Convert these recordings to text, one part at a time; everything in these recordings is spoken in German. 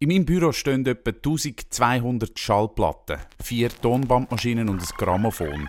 In meinem Büro stehen etwa 1200 Schallplatten, vier Tonbandmaschinen und ein Grammophon.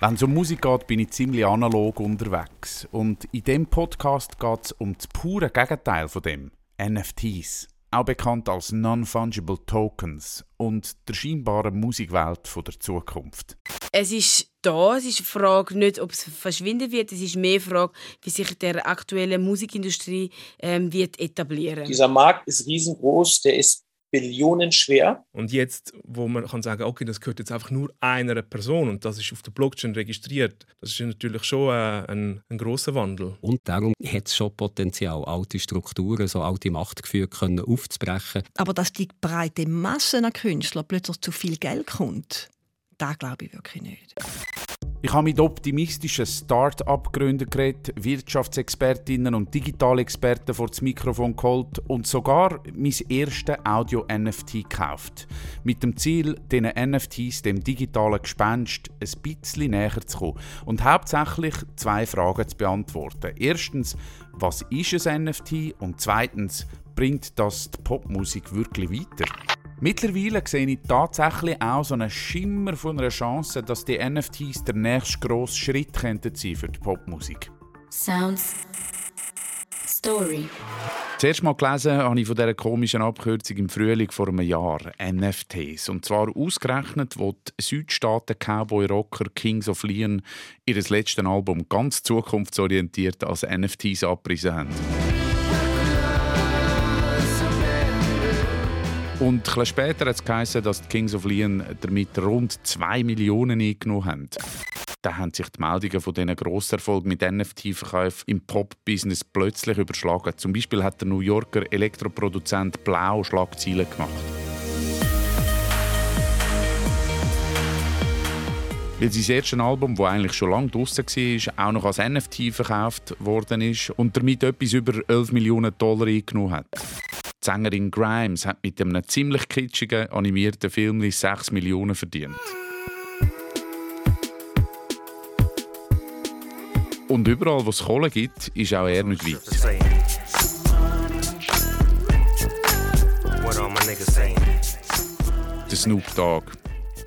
Wenn es um Musik geht, bin ich ziemlich analog unterwegs. Und in dem Podcast geht es um das pure Gegenteil von dem: NFTs. Auch bekannt als Non-Fungible Tokens und der scheinbaren Musikwelt der Zukunft. Es ist da, es ist eine Frage nicht, ob es verschwinden wird, es ist mehr eine Frage, wie sich der aktuelle Musikindustrie ähm, wird etablieren. Dieser Markt ist riesengroß, der ist Billionen schwer. Und jetzt, wo man kann sagen, okay, das gehört jetzt einfach nur einer Person und das ist auf der Blockchain registriert, das ist natürlich schon äh, ein, ein großer Wandel. Und darum hat es schon Potenzial, alte Strukturen, so alte Machtgefühle können aufzubrechen. Aber dass die breite Masse an Künstlern plötzlich zu viel Geld kommt, das glaube ich wirklich nicht. Ich habe mit optimistischen Start-up-Gründern geredet, Wirtschaftsexpertinnen und Digitalexperten vor das Mikrofon geholt und sogar mein erstes Audio-NFT gekauft. Mit dem Ziel, diesen NFTs, dem digitalen Gespenst, ein bisschen näher zu kommen und hauptsächlich zwei Fragen zu beantworten. Erstens, was ist ein NFT? Und zweitens, bringt das die Popmusik wirklich weiter? Mittlerweile sehe ich tatsächlich auch so einen Schimmer von einer Chance, dass die NFTs der nächste grosse Schritt könnten sein für die Popmusik. Sounds Story. Zuerst mal gelesen habe ich von dieser komischen Abkürzung im Frühling vor einem Jahr, NFTs. Und zwar ausgerechnet, wo die Südstaaten Cowboy-Rocker Kings of Leon ihr letztes Album ganz zukunftsorientiert als NFTs abgerissen haben. Und etwas später hat es geheißen, dass die Kings of Leon damit rund 2 Millionen eingenommen haben. Da haben sich die Meldungen von diesen Grosserfolgen mit NFT-Verkäufen im Pop-Business plötzlich überschlagen. Zum Beispiel hat der New Yorker Elektroproduzent Blau Schlagzeilen gemacht. Weil sein erstes Album, das eigentlich schon lange draußen war, auch noch als NFT verkauft worden ist und damit etwas über 11 Millionen Dollar eingenommen hat. Die Sängerin Grimes hat mit einem ziemlich kitschigen animierten Film 6 Millionen verdient. Und überall, wo es Kohle gibt, ist auch er nicht weit. Der Snoop Dogg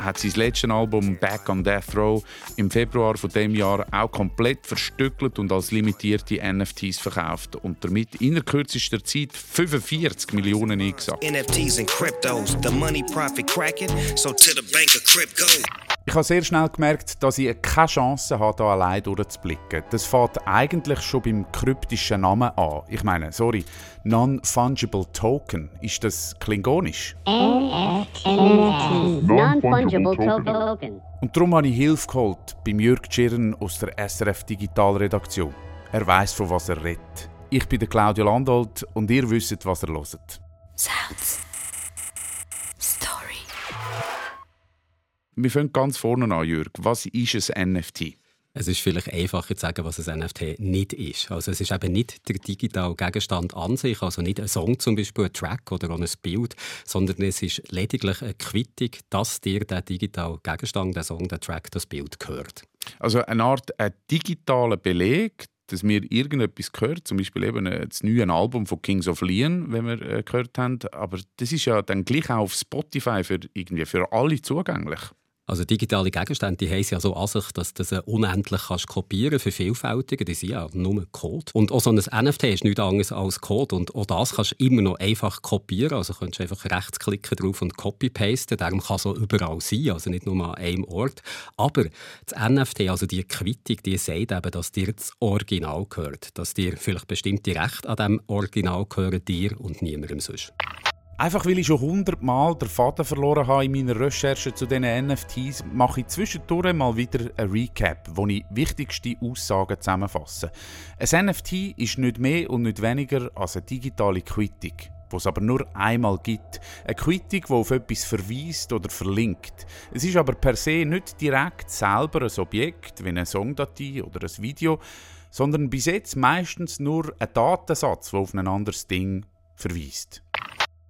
hat sein letztes Album Back on Death Row im Februar von dem Jahr auch komplett verstückelt und als limitierte NFTs verkauft und damit in kürzester Zeit 45 Millionen eingesagt. NFTs and cryptos, the money profit cracking, so to the bank of crypto. Ich habe sehr schnell gemerkt, dass ich keine Chance habe, hier allein durchzublicken. Das fängt eigentlich schon beim kryptischen Namen an. Ich meine, sorry, Non-Fungible Token. Ist das klingonisch? Non-Fungible Token. Und darum habe ich Hilfe geholt bei Jürg Tschirren aus der SRF Digitalredaktion. Er weiß, von was er redet. Ich bin der Claudio Landolt und ihr wisst, was er hört. Sounds. Wir fangen ganz vorne an, Jürg. Was ist ein NFT? Es ist vielleicht einfacher zu sagen, was ein NFT nicht ist. Also es ist eben nicht der digitale Gegenstand an sich, also nicht ein Song zum Beispiel, ein Track oder ein Bild, sondern es ist lediglich eine Quittung, dass dir der digitale Gegenstand, der Song, der Track, das Bild gehört. Also eine Art ein digitaler Beleg, dass mir irgendetwas gehört, zum Beispiel eben das neue Album von Kings of Leon, wenn wir äh, gehört haben, aber das ist ja dann gleich auch auf Spotify für, irgendwie für alle zugänglich. Also digitale Gegenstände die haben ja so an sich, dass du sie unendlich kannst kopieren für Vielfältige. Die sind ja nur Code. Und auch so ein NFT ist nichts anderes als Code. Und auch das kannst du immer noch einfach kopieren. Also kannst du einfach rechtsklicken drauf und copy-pasten. Darum kann es auch überall sein, also nicht nur an einem Ort. Aber das NFT, also die Quittung, die sagt eben, dass dir das Original gehört. Dass dir vielleicht bestimmte Rechte an diesem Original gehören, dir und niemandem sonst. Einfach weil ich schon hundertmal den Faden verloren habe in meiner Recherche zu diesen NFTs, mache ich zwischendurch mal wieder ein Recap, wo ich wichtigste Aussagen zusammenfasse. Ein NFT ist nicht mehr und nicht weniger als eine digitale Quittung, die es aber nur einmal gibt. Eine Quittung, die auf etwas verweist oder verlinkt. Es ist aber per se nicht direkt selber ein Objekt, wie eine Songdatei oder ein Video, sondern bis jetzt meistens nur ein Datensatz, der auf ein anderes Ding verweist.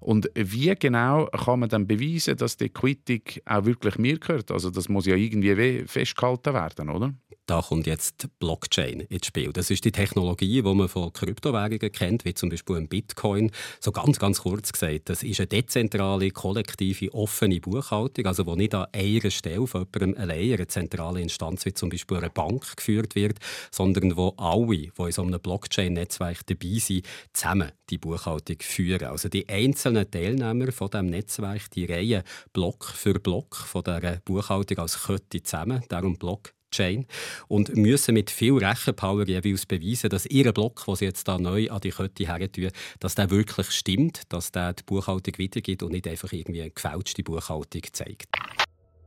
Und wie genau kann man dann beweisen, dass die Quittung auch wirklich mir gehört? Also das muss ja irgendwie festgehalten werden, oder? Da kommt jetzt Blockchain ins Spiel. Das ist die Technologie, die man von Kryptowährungen kennt, wie zum Beispiel ein Bitcoin. So ganz, ganz kurz gesagt, das ist eine dezentrale, kollektive, offene Buchhaltung, also wo nicht an einer Stelle von jemandem allein eine zentrale Instanz wie zum Beispiel eine Bank geführt wird, sondern wo alle, die in so einem Blockchain-Netzwerk dabei sind, zusammen die Buchhaltung führen. Also die einzelnen Teilnehmer von dem Netzwerk, die reihen Block für Block von dieser Buchhaltung als Kette zusammen, darum Block Blockchain und müssen mit viel Rechenpower jeweils beweisen, dass ihr Block, sie jetzt da neu an die Kette hertun, dass der wirklich stimmt, dass der die Buchhaltung weitergibt und nicht einfach irgendwie eine gefälschte Buchhaltung zeigt.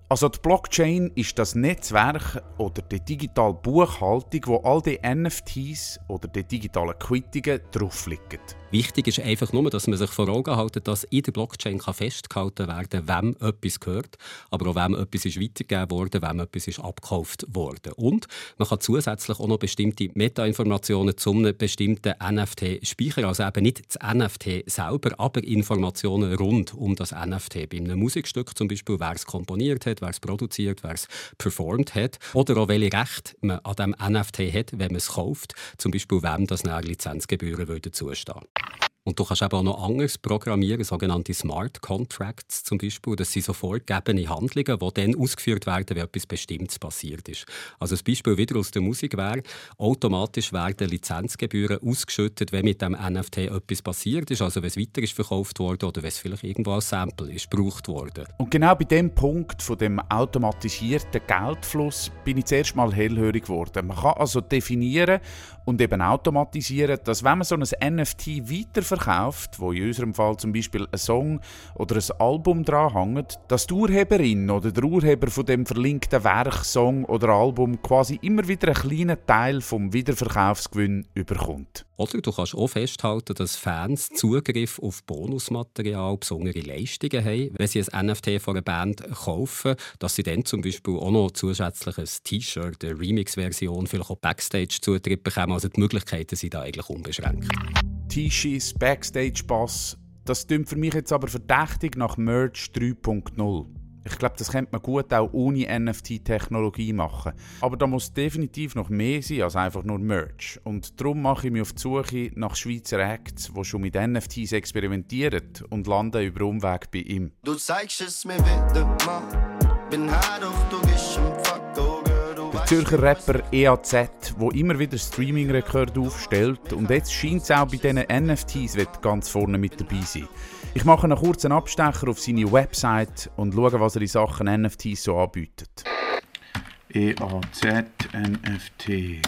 Also die Blockchain ist das Netzwerk oder die digitale Buchhaltung, wo all die NFTs oder die digitalen Quittungen drauf liegen. Wichtig ist einfach nur, dass man sich vor Augen hält, dass in der Blockchain festgehalten werden kann, wem etwas gehört, aber auch wem etwas ist weitergegeben wurde, wem etwas ist abgekauft wurde. Und man kann zusätzlich auch noch bestimmte Metainformationen zu einem bestimmten NFT speichern. Also eben nicht das NFT selber, aber Informationen rund um das NFT. Bei einem Musikstück zum Beispiel, wer es komponiert hat, wer es produziert, wer es performt hat. Oder auch welche Rechte man an dem NFT hat, wenn man es kauft. Zum Beispiel, wem das Lizenzgebühren würden zustehen. Und du kannst eben auch noch anders programmieren, sogenannte Smart Contracts zum Beispiel. Das sind so vorgegebene Handlungen, die dann ausgeführt werden, wenn etwas Bestimmtes passiert ist. Also ein Beispiel wieder aus der Musik wäre, automatisch werden Lizenzgebühren ausgeschüttet, wenn mit dem NFT etwas passiert ist, also wenn es weiter ist verkauft worden oder wenn es vielleicht irgendwo als Sample ist gebraucht worden. Und genau bei dem Punkt von dem automatisierten Geldfluss bin ich zuerst mal hellhörig geworden. Man kann also definieren und eben automatisieren, dass wenn man so ein NFT weiterverkauft, verkauft, wo in unserem Fall zum Beispiel ein Song oder ein Album dranhängt, dass die Urheberin oder der Urheber von dem verlinkten Werk, Song oder Album quasi immer wieder einen kleinen Teil vom Wiederverkaufsgewinn überkommt. Oder du kannst auch festhalten, dass Fans Zugriff auf Bonusmaterial, besondere Leistungen haben, wenn sie ein NFT von einer Band kaufen, dass sie dann zum Beispiel auch noch zusätzlich ein T-Shirt, eine Remix-Version, vielleicht auch Backstage-Zutritt bekommen. Also die Möglichkeiten sind da eigentlich unbeschränkt. T-Shirts, Backstage-Pass, das klingt für mich jetzt aber verdächtig nach Merch 3.0. Ich glaube, das könnte man gut auch ohne NFT-Technologie machen. Aber da muss definitiv noch mehr sein als einfach nur Merch. Und darum mache ich mich auf die Suche nach Schweizer Acts, die schon mit NFTs experimentieren und lande über Umweg bei ihm. Du zeigst es mir wieder mal, bin hart, doch du gehst im Fuck, Zürcher Rapper EAZ, der immer wieder Streaming-Rekorde aufstellt und jetzt scheint es auch bei diesen NFTs ganz vorne mit dabei sein. Ich mache einen kurzen Abstecher auf seine Website und schaue, was er in Sachen NFTs so anbietet. EAZ NFT.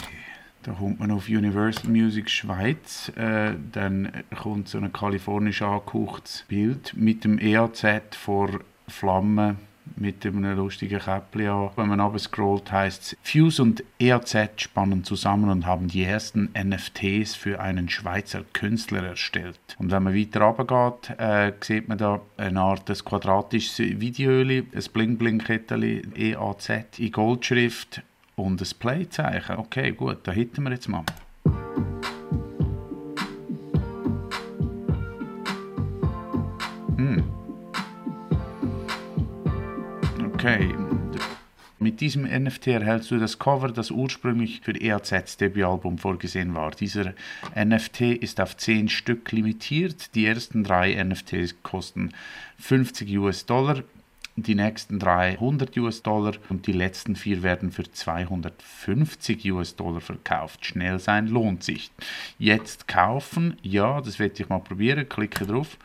Da kommt man auf Universal Music Schweiz, äh, dann kommt so ein kalifornisch angehauchtes Bild mit dem EAZ vor Flammen mit einem lustigen Käppli an. Wenn man aber scrollt, heißt es, Fuse und EAZ spannen zusammen und haben die ersten NFTs für einen Schweizer Künstler erstellt. Und wenn man weiter runtergeht, äh, sieht man da eine Art des quadratisches Videoöli, ein Bling-Bling-Kettchen, EAZ in Goldschrift und ein Playzeichen. Okay, gut, da hätten wir jetzt mal. Okay. Mit diesem NFT erhältst du das Cover, das ursprünglich für EAZs Debütalbum vorgesehen war. Dieser NFT ist auf 10 Stück limitiert. Die ersten drei NFTs kosten 50 US-Dollar, die nächsten drei 100 US-Dollar und die letzten vier werden für 250 US-Dollar verkauft. Schnell sein lohnt sich. Jetzt kaufen, ja, das werde ich mal probieren. Klicke drauf.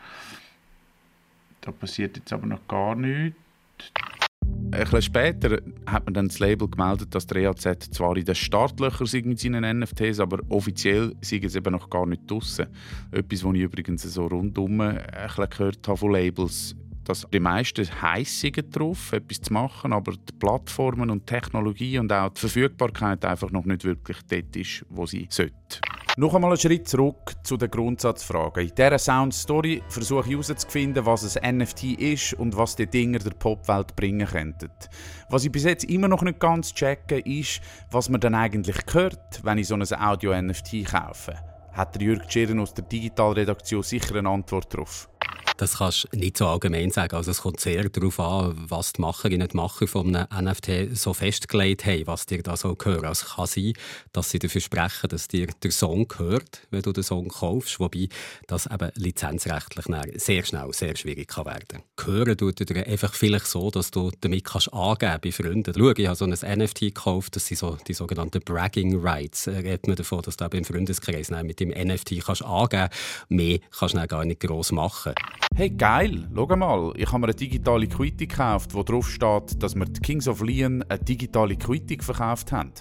Da passiert jetzt aber noch gar nichts. Ein bisschen später hat man dann das Label gemeldet, dass der EAZ zwar in den Startlöchern sind mit seinen NFTs, aber offiziell sind es eben noch gar nicht draussen. Etwas, was ich übrigens so rundum ein bisschen gehört habe von Labels dass die meisten heiß sind drauf, etwas zu machen, aber die Plattformen und Technologie und auch die Verfügbarkeit einfach noch nicht wirklich dort ist, wo sie sollte. Noch einmal einen Schritt zurück zu den Grundsatzfragen. In dieser Sound Story versuche ich herauszufinden, was ein NFT ist und was die Dinger der Popwelt bringen könnten. Was ich bis jetzt immer noch nicht ganz checke, ist, was man dann eigentlich hört, wenn ich so ein Audio-NFT kaufe. Hat der Jürg Schirren aus der Digitalredaktion sicher eine Antwort darauf? Das kannst du nicht so allgemein sagen. Also es kommt sehr darauf an, was die Macherinnen und Macher von einem NFT so festgelegt haben, was dir da so gehört. Also es kann sein, dass sie dafür sprechen, dass dir der Song gehört, wenn du den Song kaufst, wobei das eben lizenzrechtlich sehr schnell sehr schwierig kann werden kann. Hören tut dir einfach vielleicht so, dass du damit kannst angeben bei Freunden. Schau, ich habe so ein NFT gekauft, das sind so die sogenannten Bragging Rights. Da redet man davon, dass du im Freundeskreis mit dem NFT kannst angeben kannst. Mehr kannst du gar nicht gross machen. Hey, geil, schau mal, ich habe mir eine digitale Quittung gekauft, wo drauf steht, dass wir die Kings of Leon eine digitale Quittung verkauft haben.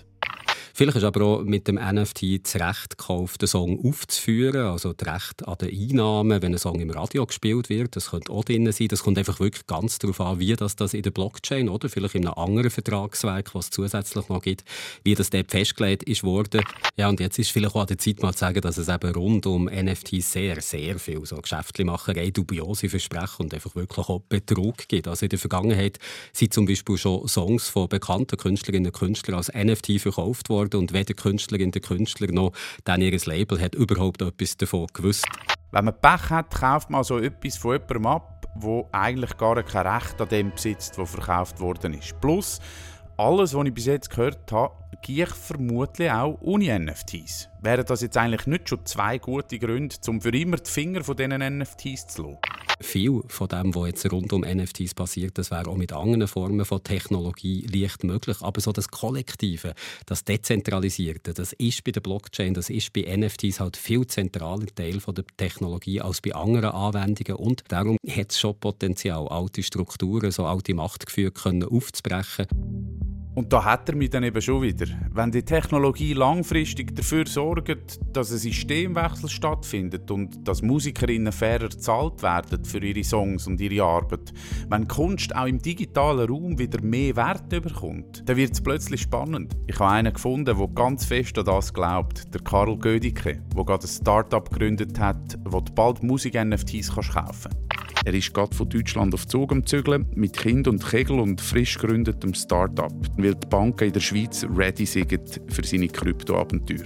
Vielleicht ist aber auch mit dem NFT das Recht gekauft, den Song aufzuführen, also das Recht an den Einnahmen, wenn ein Song im Radio gespielt wird. Das könnte auch drin sein. Das kommt einfach wirklich ganz darauf an, wie das, das in der Blockchain oder vielleicht in einem anderen Vertragswerk, was es zusätzlich noch gibt, wie das dort festgelegt ist worden. Ja, und jetzt ist vielleicht auch an der Zeit mal zu sagen, dass es eben rund um NFT sehr, sehr viel so Geschäftlichmacherei, dubiose Versprechen und einfach wirklich auch Betrug gibt. Also in der Vergangenheit sind zum Beispiel schon Songs von bekannten Künstlerinnen und Künstlern als NFT verkauft worden worden und weder Künstlerin der Künstler noch dann ihr Label hat überhaupt etwas davon gewusst. Wenn man Pech hat, kauft man so etwas von jemandem ab, wo eigentlich gar kein Recht an dem besitzt, wo verkauft worden ist. Plus, alles, was ich bis jetzt gehört habe, gehe ich vermutlich auch ohne NFTs. Wären das jetzt eigentlich nicht schon zwei gute Gründe, um für immer die Finger von diesen NFTs zu lassen? Viel von dem, was jetzt rund um NFTs passiert, das wäre auch mit anderen Formen von Technologie leicht möglich. Aber so das Kollektive, das Dezentralisierte, das ist bei der Blockchain, das ist bei NFTs halt viel zentraler Teil von der Technologie als bei anderen Anwendungen. Und darum hat es schon Potenzial, alte Strukturen, so alte Machtgefühle können aufzubrechen. Und da hat er mich dann eben schon wieder. Wenn die Technologie langfristig dafür sorgt, dass ein Systemwechsel stattfindet und dass Musikerinnen fairer bezahlt werden für ihre Songs und ihre Arbeit, wenn Kunst auch im digitalen Raum wieder mehr Wert bekommt, dann wird es plötzlich spannend. Ich habe einen gefunden, der ganz fest an das glaubt, der Karl Gödicke, der gerade ein Start-up gegründet hat, wo du bald Musik-NFTs kaufen kannst. Er ist gerade von Deutschland auf Zug am Zügeln, mit Kind und Kegel und frisch gegründetem Start-up, weil die Banken in der Schweiz ready sind für seine Kryptoabenteuer.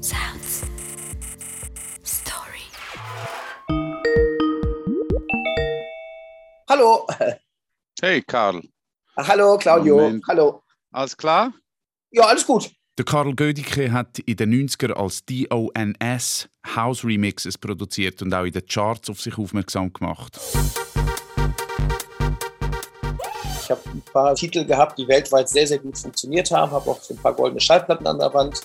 Sounds. Story. Hallo. Hey, Karl. Hallo, Claudio. Moment. Hallo. Alles klar? Ja, alles gut. Der Karl Gödicke hat in den 90er als DONS House Remixes produziert und auch in den Charts auf sich aufmerksam gemacht. Ich habe ein paar Titel gehabt, die weltweit sehr, sehr gut funktioniert haben, habe auch ein paar goldene Schallplatten an der Wand.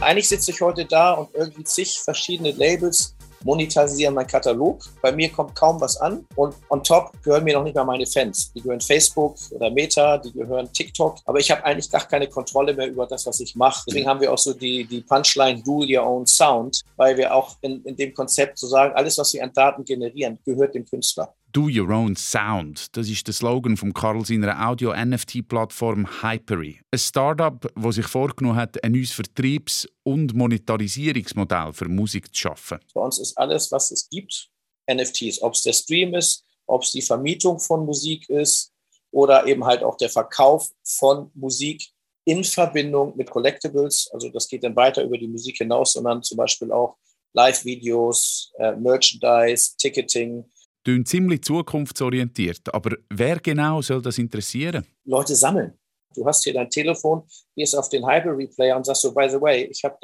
Eigentlich sitze ich heute da und irgendwie zig verschiedene Labels monetarisieren meinen Katalog. Bei mir kommt kaum was an und on top gehören mir noch nicht mal meine Fans. Die gehören Facebook oder Meta, die gehören TikTok, aber ich habe eigentlich gar keine Kontrolle mehr über das, was ich mache. Deswegen haben wir auch so die, die Punchline Do Your Own Sound, weil wir auch in, in dem Konzept so sagen, alles, was wir an Daten generieren, gehört dem Künstler. Do Your Own Sound. Das ist der Slogan von Karl seiner Audio-NFT-Plattform Hypery. Ein Startup, das sich vorgenommen hat, ein neues Vertriebs- und Monetarisierungsmodell für Musik zu schaffen. Bei uns ist alles, was es gibt, NFTs. Ob es der Stream ist, ob es die Vermietung von Musik ist oder eben halt auch der Verkauf von Musik in Verbindung mit Collectibles. Also das geht dann weiter über die Musik hinaus, sondern zum Beispiel auch Live-Videos, äh, Merchandise, Ticketing, Tönt ziemlich zukunftsorientiert. Aber wer genau soll das interessieren? Leute sammeln. Du hast hier dein Telefon, gehst auf den Hyper Player und sagst so, by the way, ich habe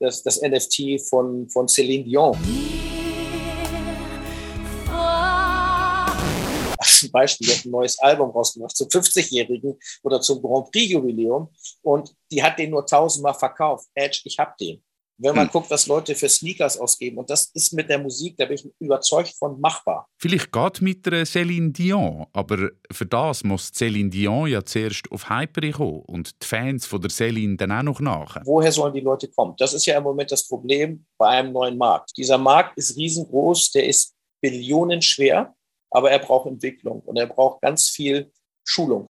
das, das NFT von, von Celine Dion. Zum Beispiel hat ein neues Album rausgemacht zum 50-Jährigen oder zum Grand Prix-Jubiläum und die hat den nur tausendmal verkauft. Edge, ich hab den. Wenn man hm. guckt, was Leute für Sneakers ausgeben, und das ist mit der Musik, da bin ich überzeugt von machbar. Vielleicht geht mit der Céline Dion, aber für das muss Céline Dion ja zuerst auf Hyper kommen und die Fans von der Céline dann auch noch nach. Woher sollen die Leute kommen? Das ist ja im Moment das Problem bei einem neuen Markt. Dieser Markt ist riesengroß, der ist billionenschwer, aber er braucht Entwicklung und er braucht ganz viel Schulung.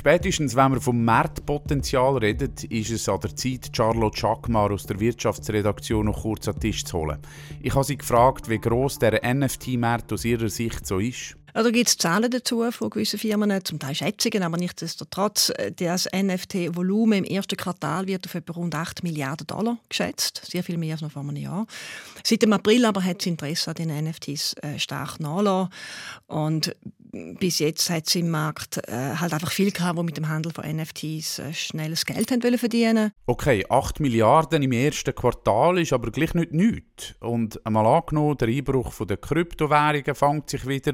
Spätestens, wenn wir vom Marktpotenzial reden, ist es an der Zeit, Charlotte Schackmar aus der Wirtschaftsredaktion noch kurz an den Tisch zu holen. Ich habe sie gefragt, wie gross der NFT-Markt aus ihrer Sicht so ist. Also gibt es Zahlen dazu von gewissen Firmen, zum Teil Schätzungen, aber nichtsdestotrotz, äh, das NFT-Volumen im ersten Quartal wird auf etwa rund 8 Milliarden Dollar geschätzt, sehr viel mehr als noch vor einem Jahr. Seit dem April aber hat das Interesse an den NFTs äh, stark nachgelassen und bis jetzt hat es im Markt äh, halt einfach viel gehabt, die mit dem Handel von NFTs äh, schnelles Geld haben verdienen Okay, 8 Milliarden im ersten Quartal ist aber gleich nicht nichts. Und einmal angenommen, der Einbruch der Kryptowährungen fängt sich wieder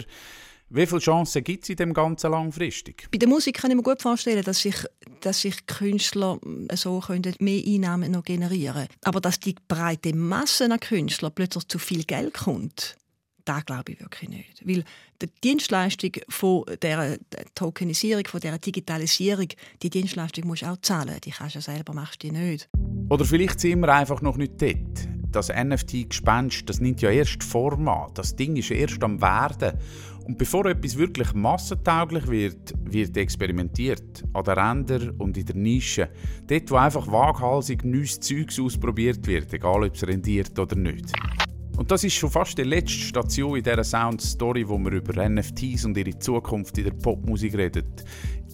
wie viele Chancen gibt es in dem Ganzen langfristig? Bei der Musik kann ich mir gut vorstellen, dass sich, dass sich Künstler äh, so können mehr Einnahmen noch generieren können. Aber dass die breite Masse an Künstlern plötzlich zu viel Geld kommt, das glaube ich wirklich nicht. Weil die Dienstleistung von der Tokenisierung, von der Digitalisierung, die Dienstleistung musst du auch zahlen. Die kannst du selber, machst du nicht. Oder vielleicht sind wir einfach noch nicht dort. Das NFT-Gespenst, das nimmt ja erst Form an. Das Ding ist erst am Werden. Und bevor etwas wirklich massentauglich wird, wird experimentiert. An den Rändern und in der Nische. Dort, wo einfach waghalsig neues Zeugs ausprobiert wird, egal ob es rendiert oder nicht. Und das ist schon fast die letzte Station in dieser Sound-Story, wo wir über NFTs und ihre Zukunft in der Popmusik reden.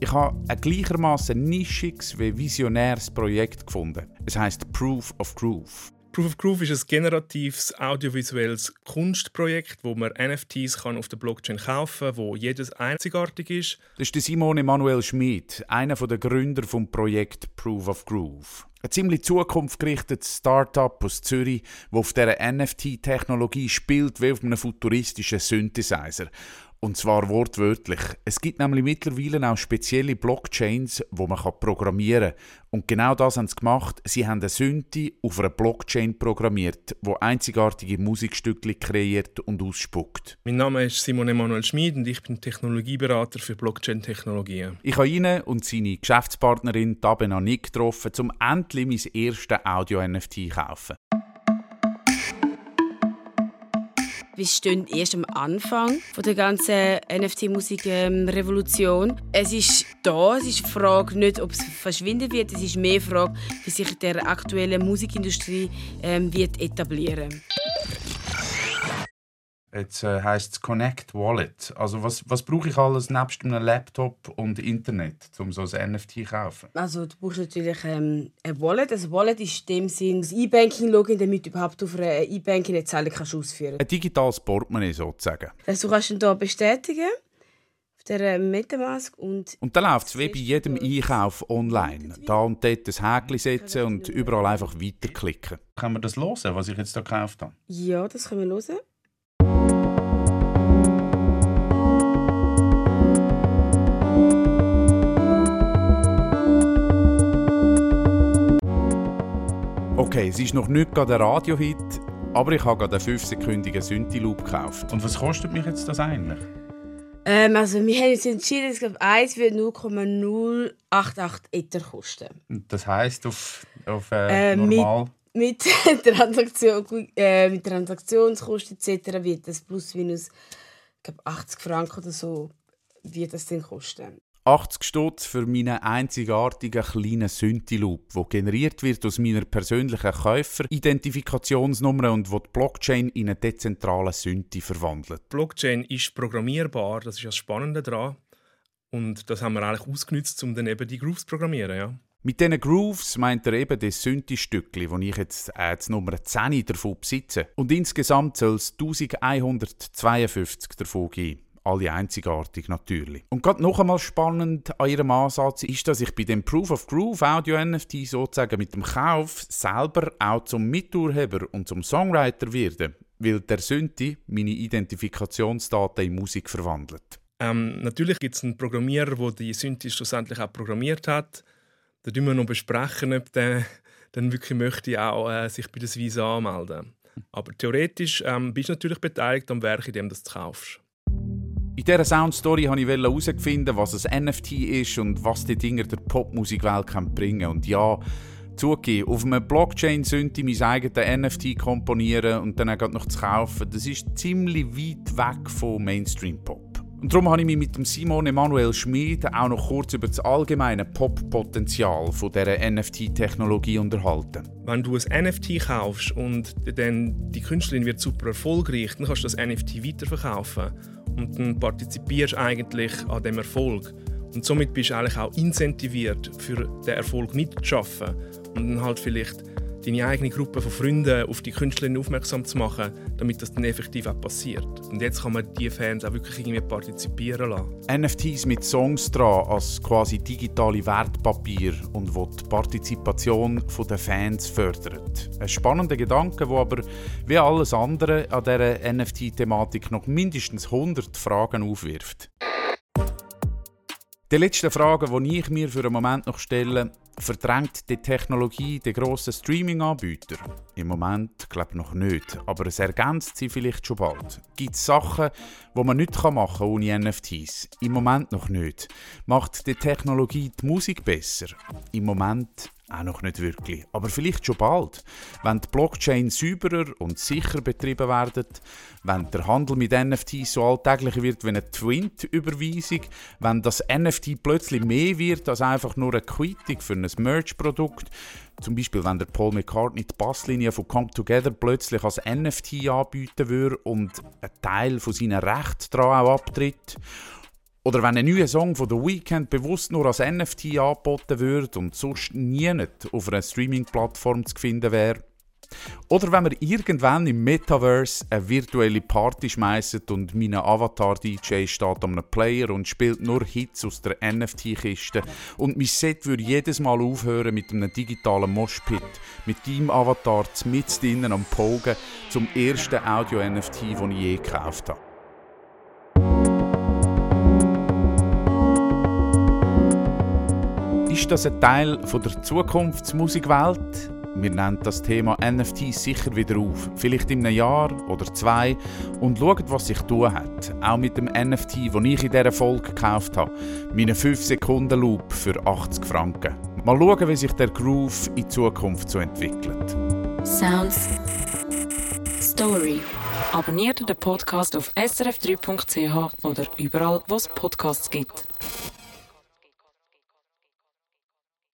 Ich habe ein gleichermaßen nischiges wie visionäres Projekt gefunden. Es heißt Proof of Groove. Proof of Groove ist ein generatives audiovisuelles Kunstprojekt, wo man NFTs kann auf der Blockchain kaufen kann, wo jedes einzigartig ist. Das ist Simon Emanuel Schmid, einer der Gründer des Projekts Proof of Groove. Ein ziemlich zukunftsgerichtetes Start-up aus Zürich, das auf dieser NFT-Technologie spielt wie auf einem futuristischen Synthesizer. Und zwar wortwörtlich. Es gibt nämlich mittlerweile auch spezielle Blockchains, wo man programmieren kann. Und genau das haben sie gemacht. Sie haben eine Synthi auf einer Blockchain programmiert, wo einzigartige Musikstücke kreiert und ausspuckt. Mein Name ist Simon Emanuel Schmid und ich bin Technologieberater für Blockchain-Technologien. Ich habe ihn und seine Geschäftspartnerin Tabena Nick getroffen, um endlich mein erstes Audio-NFT zu kaufen. Wir stehen erst am Anfang der ganzen NFT-Musik-Revolution. Es ist da, es ist die Frage nicht, ob es verschwinden wird, es ist mehr die Frage, wie sich der aktuelle Musikindustrie ähm, wird etablieren wird. Jetzt äh, heißt es Connect Wallet. Also was, was brauche ich alles nebst einem Laptop und Internet, um so ein NFT zu kaufen? Also du brauchst natürlich ähm, ein Wallet. Ein Wallet ist in dem Sinn das E-Banking-Login, damit du überhaupt auf einer E-Banking eine Zahlung kannst ausführen Ein digitales Portemonnaie sozusagen. Also du kannst ihn hier bestätigen auf der Metamask und... Und dann läuft es wie bei jedem Einkauf online. Da und dort ein Häkchen setzen und überall einfach weiterklicken. Können wir das hören, was ich jetzt hier gekauft habe? Ja, das können wir hören. Okay, es ist noch nicht gerade ein Radiohit, aber ich habe gerade einen 5-sekündigen Synthi-Loop gekauft. Und was kostet mich jetzt das eigentlich? Ähm, also wir haben uns entschieden, ich glaube, eins wird 0,088 Ether kosten. Das heisst auf, auf äh, äh, normal? Mit, mit, Transaktion, äh, mit Transaktionskosten etc. wird das plus minus ich glaube, 80 Franken oder so wird das dann kosten. 80 Stutz für meinen einzigartigen kleinen Synthi-Loop, der generiert wird aus meiner persönlichen Käufer-Identifikationsnummer und wo die Blockchain in einen dezentralen Synthi verwandelt. Blockchain ist programmierbar, das ist das Spannende daran. Und das haben wir eigentlich ausgenutzt, um dann eben die Grooves zu programmieren. Ja. Mit diesen Grooves meint er eben das Synthi-Stückchen, das ich jetzt äh, das Nummer 10 davon besitze. Und insgesamt soll es 1152 davon geben alle einzigartig natürlich. Und gerade noch einmal spannend an ihrem Ansatz ist, dass ich bei dem Proof of Groove Audio NFT sozusagen mit dem Kauf selber auch zum Miturheber und zum Songwriter werde, weil der Synthi meine Identifikationsdaten in Musik verwandelt. Ähm, natürlich gibt es einen Programmierer, der die Synthi schlussendlich auch programmiert hat. Da müssen wir noch besprechen, ob der dann wirklich möchte auch äh, sich bei der Visa anmelden. Aber theoretisch ähm, bist du natürlich beteiligt am Werk, in dem du es kaufst. In dieser Soundstory wollte ich herausfinden, was ein NFT ist und was die Dinge der Popmusikwelt bringen können. Und ja, zugegeben, auf einem Blockchain sollte mein eigenes NFT komponieren und dann noch zu kaufen, das ist ziemlich weit weg von Mainstream-Pop. Und darum habe ich mich mit dem Simon Emanuel Schmid auch noch kurz über das allgemeine Pop-Potenzial dieser NFT-Technologie unterhalten. Wenn du ein NFT kaufst und dann die Künstlerin wird super erfolgreich, dann kannst du das NFT weiterverkaufen und dann partizipierst eigentlich an dem Erfolg. Und somit bist du eigentlich auch incentiviert, für den Erfolg mitzuschaffen und dann halt vielleicht deine eigene Gruppe von Freunden auf die Künstlerin aufmerksam zu machen, damit das dann effektiv auch passiert. Und jetzt kann man die Fans auch wirklich irgendwie partizipieren lassen. NFTs mit Songs dran als quasi digitale Wertpapier und wo die Partizipation der Fans fördert. Ein spannender Gedanke, der aber wie alles andere an dieser NFT-Thematik noch mindestens 100 Fragen aufwirft. Die letzte Frage, die ich mir für einen Moment noch stelle, verdrängt die Technologie den grossen Streaming-Anbieter? Im Moment glaube ich noch nicht, aber es ergänzt sie vielleicht schon bald. Gibt es Sachen, die man nicht machen kann ohne NFTs? Im Moment noch nicht. Macht die Technologie die Musik besser? Im Moment auch noch nicht wirklich. Aber vielleicht schon bald. Wenn die Blockchain sauberer und sicher betrieben werden, wenn der Handel mit NFTs so alltäglich wird wie eine Twint-Überweisung, wenn das NFT plötzlich mehr wird als einfach nur eine Quittung für ein Merch-Produkt, zum Beispiel wenn der Paul McCartney die Basslinie von Come Together plötzlich als NFT anbieten würde und einen Teil von seinen Rechten daran auch abtritt, oder wenn ein neuer Song von The Weeknd bewusst nur als NFT angeboten wird und sonst nie auf einer Streaming-Plattform zu finden wäre. Oder wenn wir irgendwann im Metaverse eine virtuelle Party schmeißen und mein Avatar-DJ steht an einem Player und spielt nur Hits aus der NFT-Kiste und mein Set würde jedes Mal aufhören mit einem digitalen Moshpit, mit deinem Avatar mit drinnen am Pogen zum ersten Audio-NFT, das ich je gekauft habe. Das ein Teil von der Zukunftsmusikwelt? Wir nennen das Thema NFT sicher wieder auf, vielleicht in einem Jahr oder zwei und schauen, was sich tun hat. Auch mit dem NFT, den ich in dieser Folge gekauft habe. Meinen 5-Sekunden-Loop für 80 Franken. Mal schauen, wie sich der Groove in Zukunft so entwickelt. Sounds Story. Abonniert den Podcast auf srf3.ch oder überall, wo es Podcasts gibt.